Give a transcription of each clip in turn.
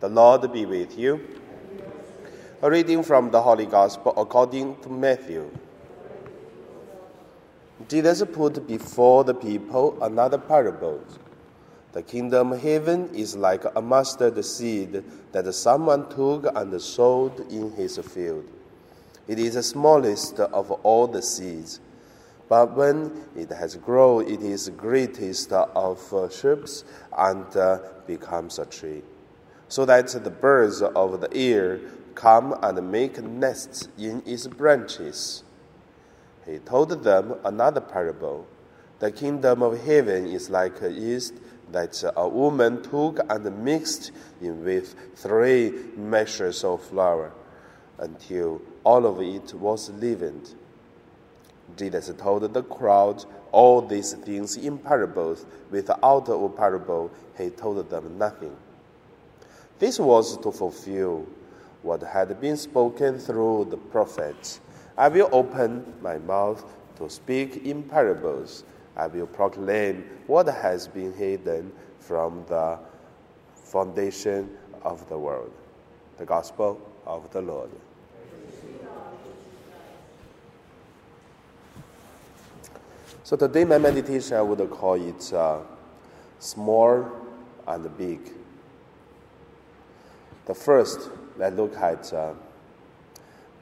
The Lord be with you. A reading from the Holy Gospel according to Matthew. Jesus put before the people another parable. The kingdom of heaven is like a mustard seed that someone took and sowed in his field. It is the smallest of all the seeds, but when it has grown, it is the greatest of uh, shrubs and uh, becomes a tree so that the birds of the air come and make nests in its branches. He told them another parable. The kingdom of heaven is like yeast that a woman took and mixed in with three measures of flour until all of it was leavened. Jesus told the crowd all these things in parables. Without a parable, he told them nothing. This was to fulfill what had been spoken through the prophets. I will open my mouth to speak in parables. I will proclaim what has been hidden from the foundation of the world. The Gospel of the Lord. So today, my meditation, I would call it uh, small and big. The first, let's look at uh,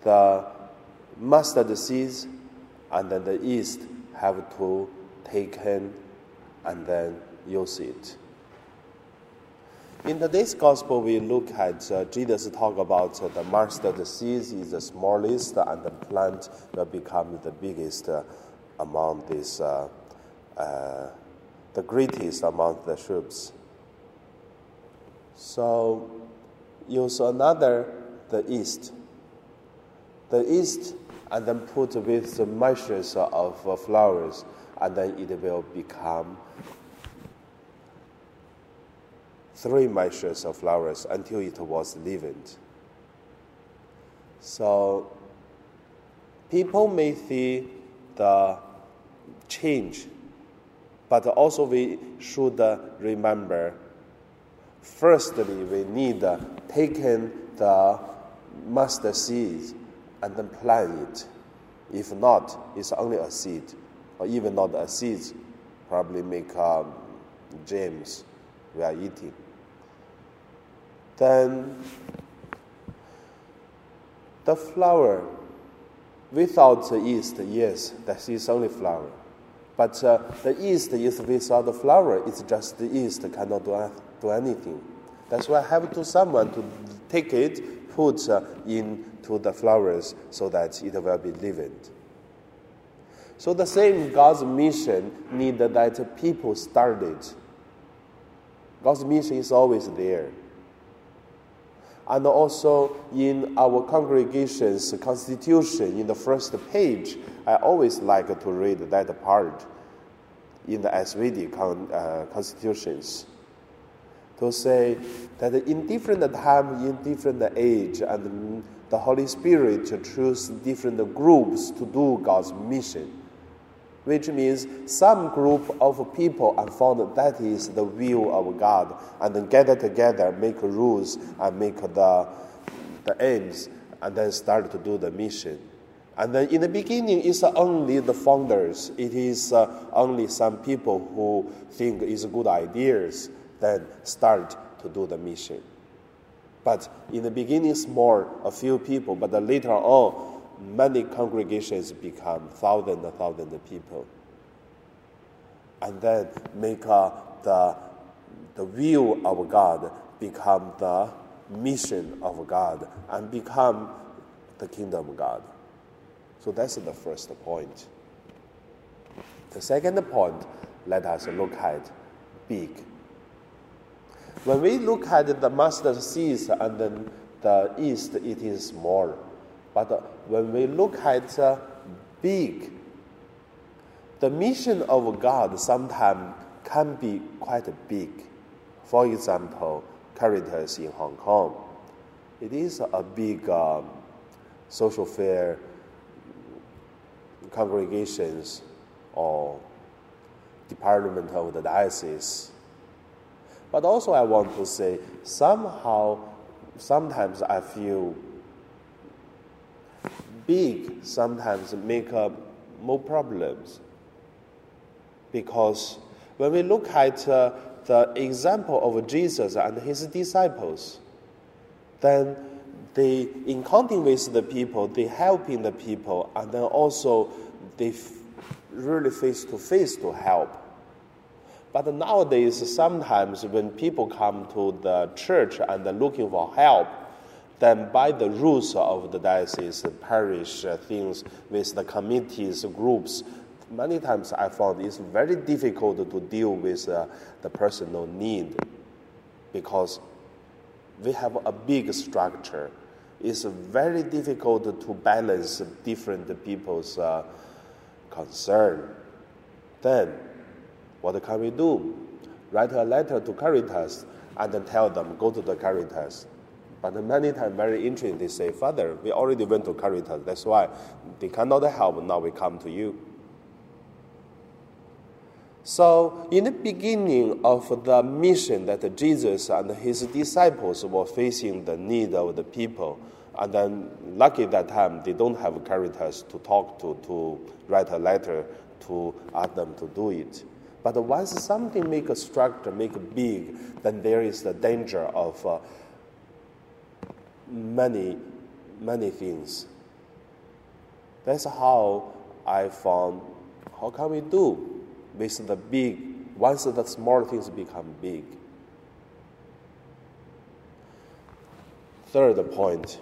the mustard seeds and then the yeast have to taken and then use it. In today's gospel, we look at uh, Jesus talk about uh, the mustard seeds is the smallest and the plant will become the biggest uh, among these, uh, uh, the greatest among the shrubs. So use another, the yeast. The yeast, and then put with the measures of uh, flours, and then it will become three measures of flours until it was leavened. So people may see the change, but also we should remember Firstly, we need uh, taken the mustard seed and then plant it. If not, it's only a seed, or even not a seed, probably make um, jams we are eating. Then the flour, without the yeast, yes, that is only flour. But uh, the yeast is without the flour, it's just the yeast cannot do do anything. That's why I have to someone to take it, put uh, into the flours so that it will be leavened. So the same God's mission need that people started. God's mission is always there. And also in our congregation's constitution, in the first page, I always like to read that part in the SVD con, uh, constitutions to say that in different time, in different age, and the Holy Spirit choose different groups to do God's mission. Which means some group of people are found that is the will of God, and then gather together, make rules, and make the, the aims, and then start to do the mission. And then in the beginning, it's only the founders. It is uh, only some people who think it's good ideas then start to do the mission. But in the beginning, small, a few people, but later on, many congregations become thousands and thousands of people. And then make uh, the, the will of God become the mission of God and become the kingdom of God. So that's the first point. The second point, let us look at big when we look at the mustard seeds and then the east, it is small. But when we look at uh, big, the mission of God sometimes can be quite big. For example, Caritas in Hong Kong. It is a big um, social fair congregations or department of the diocese But also, I want to say somehow, sometimes I feel big sometimes make uh, more problems. Because when we look at uh, the example of Jesus and his disciples, then they encountering with the people, they helping the people, and then also they f- really face to face to help. But nowadays, sometimes when people come to the church and they're looking for help, then by the rules of the diocese, the parish uh, things with the committees, groups, many times I found it's very difficult to deal with uh, the personal need because we have a big structure. It's very difficult to balance different people's uh, concern. Then, what can we do? Write a letter to Caritas and tell them, go to the Caritas. But many times, very interesting, they say, Father, we already went to Caritas. That's why they cannot help. Now we come to you. So, in the beginning of the mission that Jesus and his disciples were facing the need of the people, and then lucky that time they don't have Caritas to talk to, to write a letter to ask them to do it. But once something make a structure, make big, then there is the danger of uh, many, many things. That's how I found how can we do with the big once the small things become big. Third point,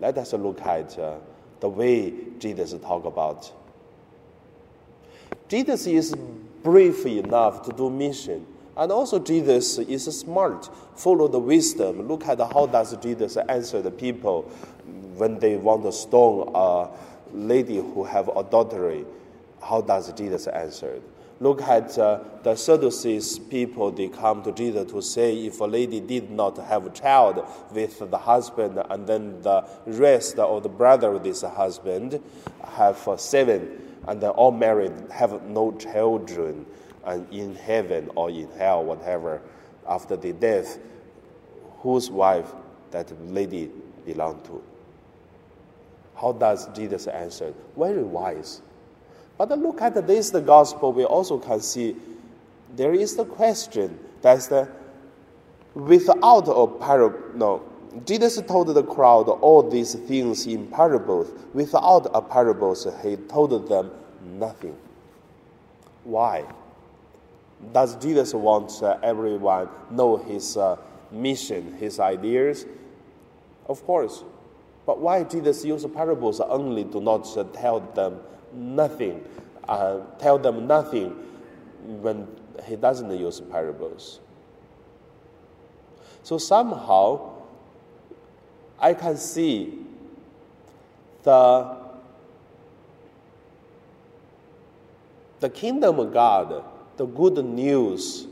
let us look at uh, the way Jesus talk about. Jesus is brief enough to do mission and also Jesus is smart, follow the wisdom. Look at how does Jesus answer the people when they want to stone a lady who have adultery. How does Jesus answer? Look at uh, the Sadducees people, they come to Jesus to say if a lady did not have a child with the husband and then the rest of the brother of this husband have uh, seven and then all married, have no children and in heaven or in hell, whatever, after the death, whose wife that lady belonged to. How does Jesus answer? Very wise. But look at this, the gospel, we also can see there is the question that's the without a parable. No, Jesus told the crowd all these things in parables. Without a parables, he told them nothing. Why? Does Jesus want uh, everyone know his uh, mission, his ideas? Of course. But why Jesus use parables only to not uh, tell them nothing, uh, tell them nothing when he doesn't use parables? So somehow, I can see the the kingdom of God the good news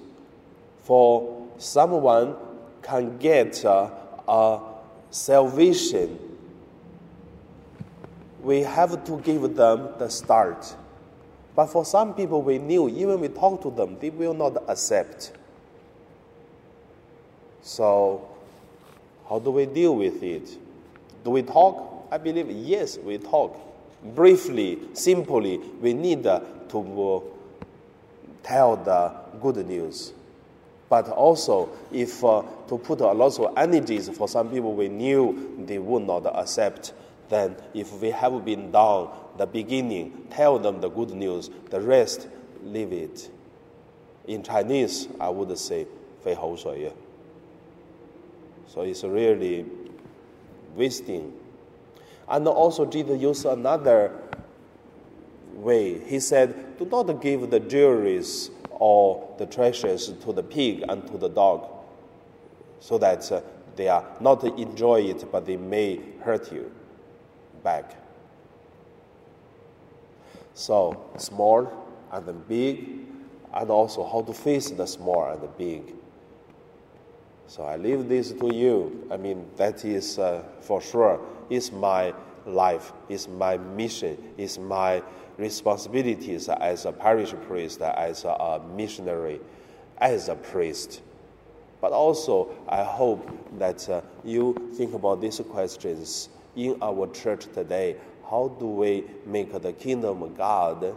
for someone can get uh, a salvation, we have to give them the start. But for some people, we knew, even we talk to them, they will not accept. So, how do we deal with it? Do we talk? I believe yes, we talk. Briefly, simply, we need to tell the good news. But also, if uh, to put a lot of energies for some people we knew they would not accept, then if we have been down the beginning, tell them the good news, the rest, leave it. In Chinese, I would say, 非口水. So it's really wasting. And also, Jesus used another way. He said, Do not give the jewelries or the treasures to the pig and to the dog, so that uh, they are not enjoy it, but they may hurt you back. So, small and then big, and also how to face the small and the big. So I leave this to you. I mean, that is uh, for sure is my life, is my mission, is my responsibilities as a parish priest, as a missionary, as a priest. But also, I hope that uh, you think about these questions in our church today. How do we make the kingdom of God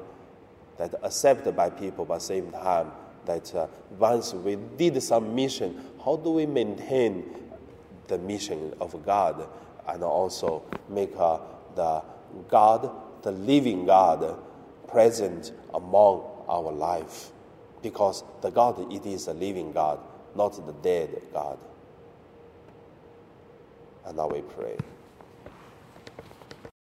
that accepted by people, but same time that uh, once we did some mission, how do we maintain the mission of God and also make uh, the God, the living God, present among our life? Because the God, it is a living God, not the dead God. And now we pray.